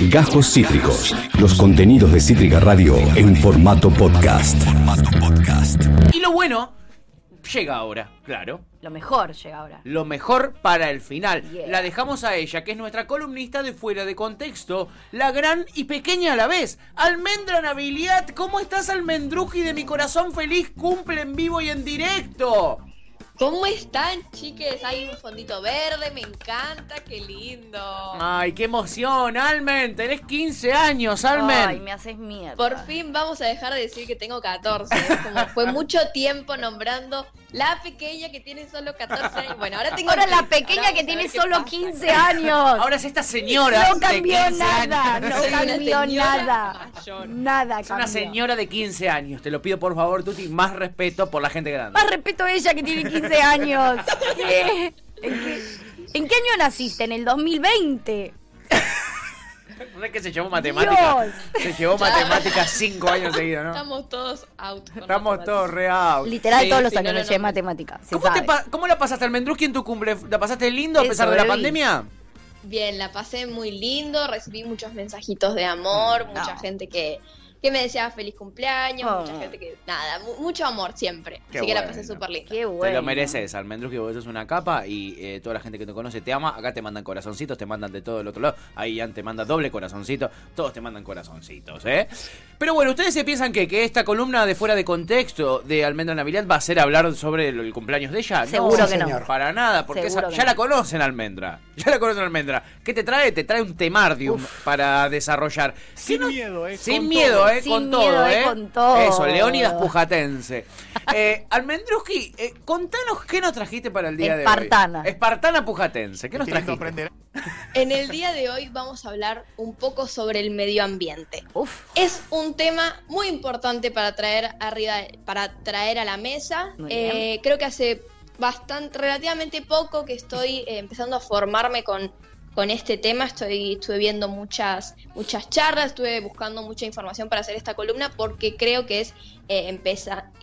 Gajos Cítricos. Los contenidos de Cítrica Radio en formato podcast. Y lo bueno llega ahora, claro. Lo mejor llega ahora. Lo mejor para el final. Yeah. La dejamos a ella, que es nuestra columnista de Fuera de Contexto, la gran y pequeña a la vez. Almendra Nabiliat, ¿cómo estás, Almendruji de mi corazón feliz? Cumple en vivo y en directo. ¿Cómo están, chiques? Hay un fondito verde, me encanta, qué lindo. Ay, qué emoción, Almen. Tenés 15 años, Almen. Ay, me haces mierda. Por fin vamos a dejar de decir que tengo 14. ¿eh? Como fue mucho tiempo nombrando la pequeña que tiene solo 14 años. Bueno, ahora tengo. Ahora la 15. pequeña Ahora que tiene solo pasa. 15 años. Ahora es esta señora no cambió de 15 nada, años. no cambió nada. mayor. Nada Es una señora de 15 años. Te lo pido por favor, Tuti, más respeto por la gente grande. Más respeto a ella que tiene 15 años. ¿Qué? ¿En qué, en qué año naciste? En el 2020. No es que se llevó matemática. Dios. Se llevó matemática 5 años seguidos, ¿no? Estamos todos out. Estamos todos real. Literal, Sí, todos los sí, años no, no, llevé no. matemática. ¿Cómo, te pa- ¿Cómo la pasaste, Almendruski, en tu cumple? ¿La pasaste lindo a pesar de la pandemia? Bien, la pasé muy lindo, recibí muchos mensajitos de amor, mucha No. gente que, que me deseaba feliz cumpleaños, Oh. mucha gente que, nada, mu- mucho amor siempre. Qué Así que la pasé súper linda. Qué Te bueno. lo mereces, Almendruski, vos sos una capa y eh, toda la gente que te conoce te ama. Acá te mandan corazoncitos, te mandan de todo el otro lado. Ahí Ian te manda doble corazoncito. Todos te mandan corazoncitos, ¿eh? Pero bueno, ¿ustedes se piensan que, que esta columna de fuera de contexto de Almendra Navidad va a ser hablar sobre el, el cumpleaños de ella? Seguro no, que no. Para nada, porque esa- que ya no. la conocen, Almendra. Ya la conocen, Almendra. ¿Qué te trae? Te trae un temardium para desarrollar. Sin miedo, ¿eh? Sin miedo, todo. ¿eh? Sin con miedo, todo, ¿eh? ¿eh? Con todo. Eso, Leónidas Pujatense. Eh, Almendruski, eh, contanos qué nos trajiste para el día Espartana. de hoy. Espartana Pujatense. ¿Qué nos trajiste? En el día de hoy vamos a hablar un poco sobre el medio ambiente. Uf. Es un tema muy importante para traer arriba, para traer a la mesa. Eh, creo que hace bastante, relativamente poco que estoy eh, empezando a formarme con, con este tema. Estoy, estuve viendo muchas, muchas charlas, estuve buscando mucha información para hacer esta columna porque creo que es eh,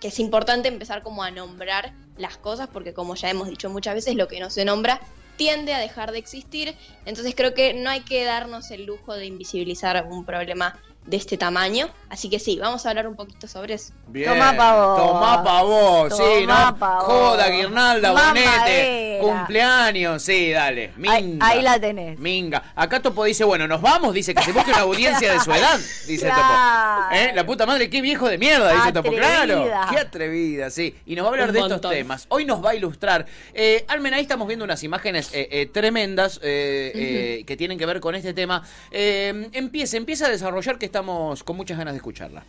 que es importante empezar como a nombrar las cosas, porque como ya hemos dicho muchas veces, lo que no se nombra tiende a dejar de existir. Entonces creo que no hay que darnos el lujo de invisibilizar un problema de este tamaño. Así que sí, vamos a hablar un poquito sobre eso. Bien. Tomá pa' vos. Tomá pa' vos, sí, Tomá ¿no? pa' vos. Joda, guirnalda, bonete, cumpleaños, sí, dale. Minga. Ahí- ahí la tenés. Minga. Acá Topo dice, bueno, nos vamos, dice que se busque una audiencia de su edad, dice Claro. Topo. ¿Eh? La puta madre, qué viejo de mierda, dice Topo. Claro. Atrevida. Qué atrevida, sí. Y nos va a hablar Un de estos temas. Hoy nos va a ilustrar. Eh, Almen, ahí estamos viendo unas imágenes eh, eh, tremendas eh, eh, que tienen que ver con este tema. Eh, empieza, empieza a desarrollar que estamos con muchas ganas de escucharla.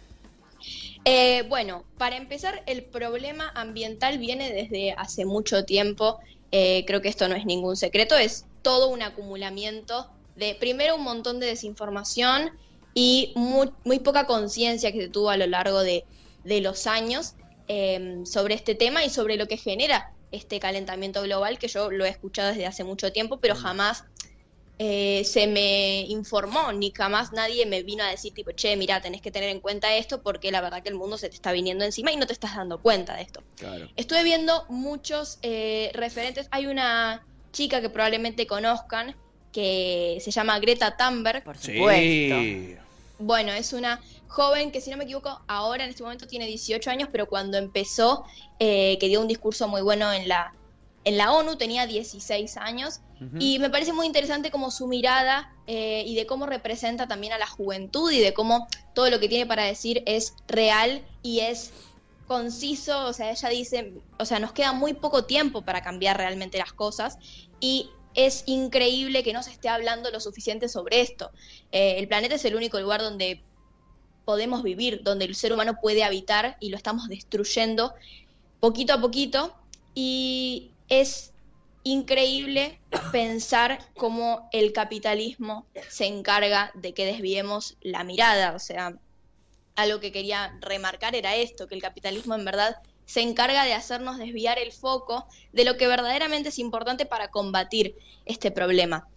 Eh, bueno, para empezar, el problema ambiental viene desde hace mucho tiempo. Eh, creo que esto no es ningún secreto, es todo un acumulamiento de, primero, un montón de desinformación y muy, muy poca conciencia que se tuvo a lo largo de, de los años eh, sobre este tema y sobre lo que genera este calentamiento global, que yo lo he escuchado desde hace mucho tiempo, pero jamás eh, se me informó, ni jamás nadie me vino a decir, tipo, che, mira, tenés que tener en cuenta esto porque la verdad que el mundo se te está viniendo encima y no te estás dando cuenta de esto. Claro. Estuve viendo muchos eh, referentes. Hay una chica que probablemente conozcan que se llama Greta Thunberg. Por supuesto. Sí. Bueno, es una joven que, si no me equivoco, ahora en este momento tiene 18 años, pero cuando empezó, eh, que dio un discurso muy bueno en la, en la ONU, tenía 16 años. Ujú. Y me parece muy interesante como su mirada eh, y de cómo representa también a la juventud y de cómo todo lo que tiene para decir es real y es conciso. O sea, ella dice, o sea, nos queda muy poco tiempo para cambiar realmente las cosas y es increíble que no se esté hablando lo suficiente sobre esto. Eh, el planeta es el único lugar donde podemos vivir, donde el ser humano puede habitar y lo estamos destruyendo poquito a poquito y es increíble pensar cómo el capitalismo se encarga de que desviemos la mirada. O sea, algo que quería remarcar era esto, que el capitalismo en verdad se encarga de hacernos desviar el foco de lo que verdaderamente es importante para combatir este problema.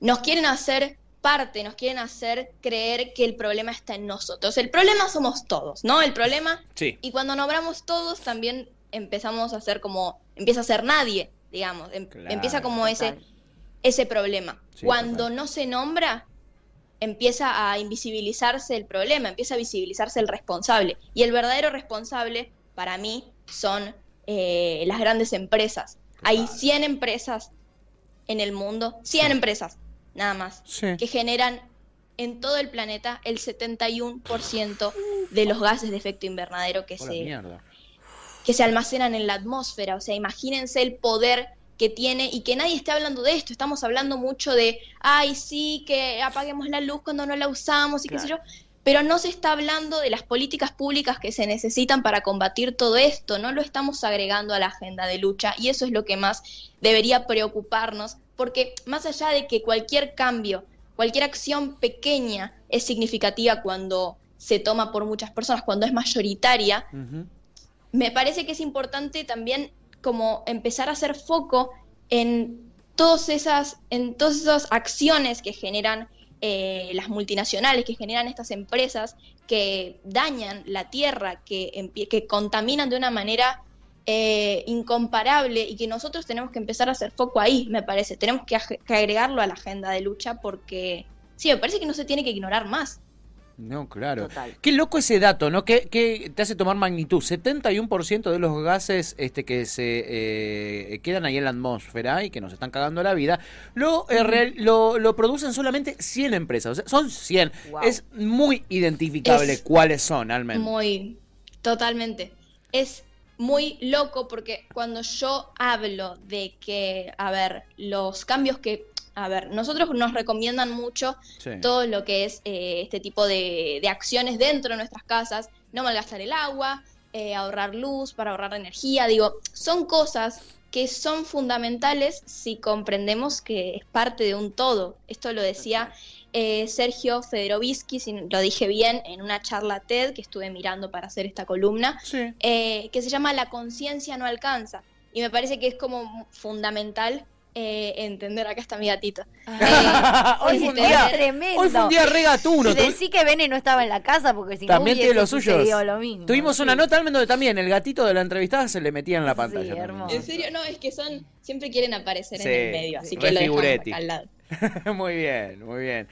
Nos quieren hacer parte, nos quieren hacer creer que el problema está en nosotros. El problema somos todos, ¿no? El problema Sí. y cuando nombramos todos, también empezamos a ser como, empieza a ser nadie, digamos, em- Claro, empieza como ese, total. ese problema. Sí, cuando total. no se nombra, empieza a invisibilizarse el problema, empieza a visibilizarse el responsable. Y el verdadero responsable, para mí, son eh, las grandes empresas. Hay 100 empresas en el mundo, 100 empresas, nada más, Sí. que generan en todo el planeta el 71% de los gases de efecto invernadero que se. Que se almacenan en la atmósfera. O sea, imagínense el poder que tiene y que nadie esté hablando de esto. Estamos hablando mucho de, ay, sí, que apaguemos la luz cuando no la usamos y qué sé yo. Pero no se está hablando de las políticas públicas que se necesitan para combatir todo esto. No lo estamos agregando a la agenda de lucha y eso es lo que más debería preocuparnos. Porque más allá de que cualquier cambio, cualquier acción pequeña es significativa cuando se toma por muchas personas, cuando es mayoritaria. Me parece que es importante también como empezar a hacer foco en todas esas, en todas esas acciones que generan eh, las multinacionales, que generan estas empresas que dañan la tierra, que, que contaminan de una manera eh, incomparable y que nosotros tenemos que empezar a hacer foco ahí, me parece. Tenemos que, que agregarlo a la agenda de lucha porque, sí, me parece que no se tiene que ignorar más. No, claro. Total. Qué loco ese dato, ¿no? Que, que te hace tomar magnitud. 71% de los gases este, que se eh, quedan ahí en la atmósfera y que nos están cagando la vida, lo, eh, real- lo, lo producen solamente 100 empresas. O sea, son 100. Wow. Es muy identificable Es cuáles son, al menos. Muy, totalmente. Es muy loco porque cuando yo hablo de que, a ver, los cambios que, a ver, nosotros nos recomiendan mucho Sí. todo lo que es eh, este tipo de, de acciones dentro de nuestras casas, no malgastar el agua, eh, ahorrar luz para ahorrar energía, digo, son cosas que son fundamentales si comprendemos que es parte de un todo. Esto lo decía eh, Sergio Federovisky, si lo dije bien, en una charla TED que estuve mirando para hacer esta columna, Sí. eh, que se llama La conciencia no alcanza. Y me parece que es como fundamental eh, entender, acá está mi gatito. hoy, fue un día, es tremendo. hoy fue un día re gatuno. Y decí que Bene no estaba en la casa porque si También no tiene lo suyo. Tuvimos una Sí. nota al menos donde también el gatito de la entrevistada se le metía en la Sí, pantalla. hermoso. En serio, no, es que son, siempre quieren aparecer Sí, en el medio, así sí. que lo dejamos acá al lado. muy bien, muy bien.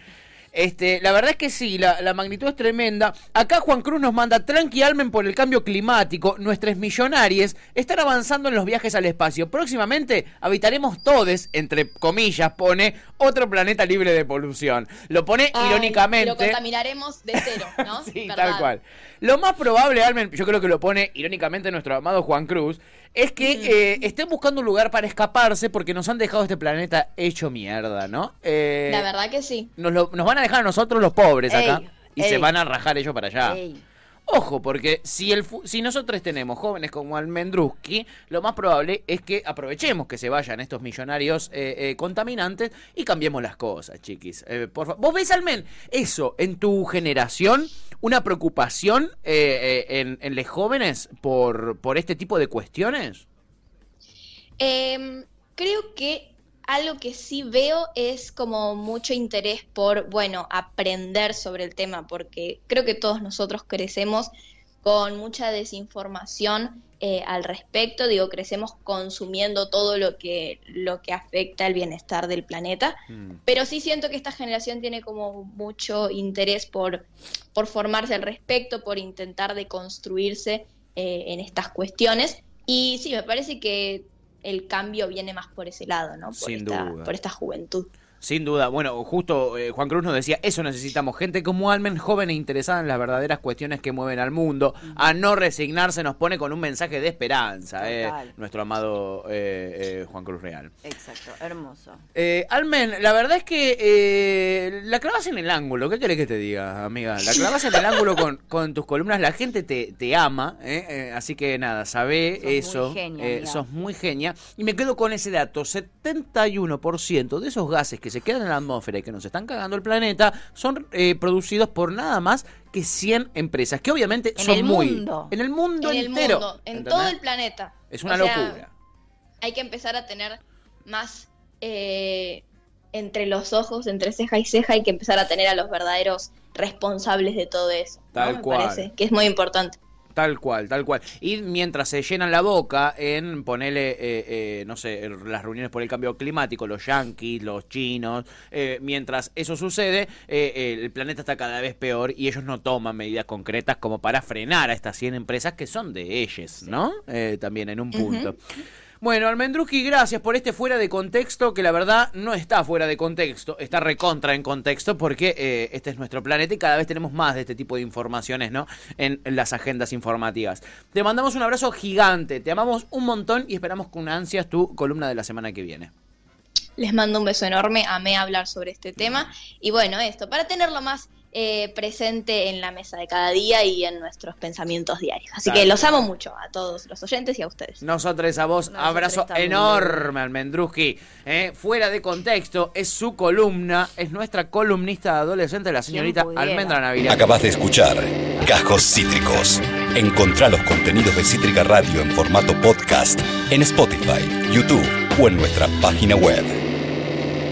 Este, la verdad es que sí, la, la magnitud es tremenda. Acá Juan Cruz nos manda tranqui almen por el cambio climático. Nuestras millonarias están avanzando en los viajes al espacio. Próximamente habitaremos todos, entre comillas, pone otro planeta libre de polución. Lo pone Ay, irónicamente. Lo contaminaremos de cero, ¿no? Sí, ¿Verdad? tal cual. Lo más probable, Almen, yo creo que lo pone irónicamente nuestro amado Juan Cruz, es que eh, estén buscando un lugar para escaparse porque nos han dejado este planeta hecho mierda, ¿no? Eh, La verdad que sí. nos, lo- nos van a dejar a nosotros los pobres acá Ey, y se van a rajar ellos para allá. Ey. Ojo, porque si, nosotros tenemos jóvenes como Almendruski, lo más probable es que aprovechemos que se vayan estos millonarios eh, eh, contaminantes y cambiemos las cosas, chiquis. Eh, ¿Vos ves, Almen, eso en tu generación, una preocupación en, los jóvenes por, por este tipo de cuestiones? Em, creo que algo que sí veo es como mucho interés por, bueno, aprender sobre el tema, porque creo que todos nosotros crecemos con mucha desinformación eh, al respecto, digo, crecemos consumiendo todo lo que, lo que afecta el bienestar del planeta, Mm. pero sí siento que esta generación tiene como mucho interés por, por formarse al respecto, por intentar deconstruirse eh, en estas cuestiones. Y sí, me parece que el cambio viene más por ese lado, ¿no? Por, Sin esta, duda. por esta juventud. Sin duda, bueno, justo eh, Juan Cruz nos decía, eso necesitamos, gente como Almen, joven e interesada en las verdaderas cuestiones que mueven al mundo, a no resignarse, nos pone con un mensaje de esperanza, eh, nuestro amado eh, eh, Juan Cruz Real. Exacto, hermoso. Eh, Almen, la verdad es que la clavas en el ángulo, ¿qué querés que te diga, amiga? La clavas en el ángulo con, con tus columnas, la gente te, te ama, así que nada, sabé Sos muy eso, genia, amiga. sos muy genia, y me quedo con ese dato, 71% de esos gases que se quedan en la atmósfera y que nos están cagando el planeta son eh, producidos por nada más que 100 empresas, que obviamente En son el muy... mundo. En el mundo En el entero. mundo, en ¿entendés? todo el planeta. Es una O sea, locura. Hay que empezar a tener más eh, entre los ojos, entre ceja y ceja, hay que empezar a tener a los verdaderos responsables de todo eso. ¿no? Tal Me cual. parece que es muy importante. Tal cual, tal cual. Y mientras se llenan la boca en ponerle, eh, eh, no sé, las reuniones por el cambio climático, los yanquis, los chinos, eh, mientras eso sucede, eh, el planeta está cada vez peor y ellos no toman medidas concretas como para frenar a estas 100 empresas que son de ellos, ¿no? Eh, también en un punto. Bueno, Almendruski, gracias por este fuera de contexto, que la verdad no está fuera de contexto, está recontra en contexto, porque eh, este es nuestro planeta y cada vez tenemos más de este tipo de informaciones, ¿no? En, en las agendas informativas. Te mandamos un abrazo gigante, te amamos un montón y esperamos con ansias tu columna de la semana que viene. Les mando un beso enorme, amé hablar sobre este tema. Y bueno, esto, para tenerlo más eh, presente en la mesa de cada día y en nuestros pensamientos diarios. Así que los amo mucho a todos los oyentes y a ustedes. Nosotros a vos, Nosotros abrazo enorme, Almendruski. Eh, fuera de contexto, es su columna, es nuestra columnista adolescente, la señorita? Almendra Navidad. Acabas de escuchar Cajos Cítricos. Encontrá los contenidos de Cítrica Radio en formato podcast en Spotify, YouTube o en nuestra página web.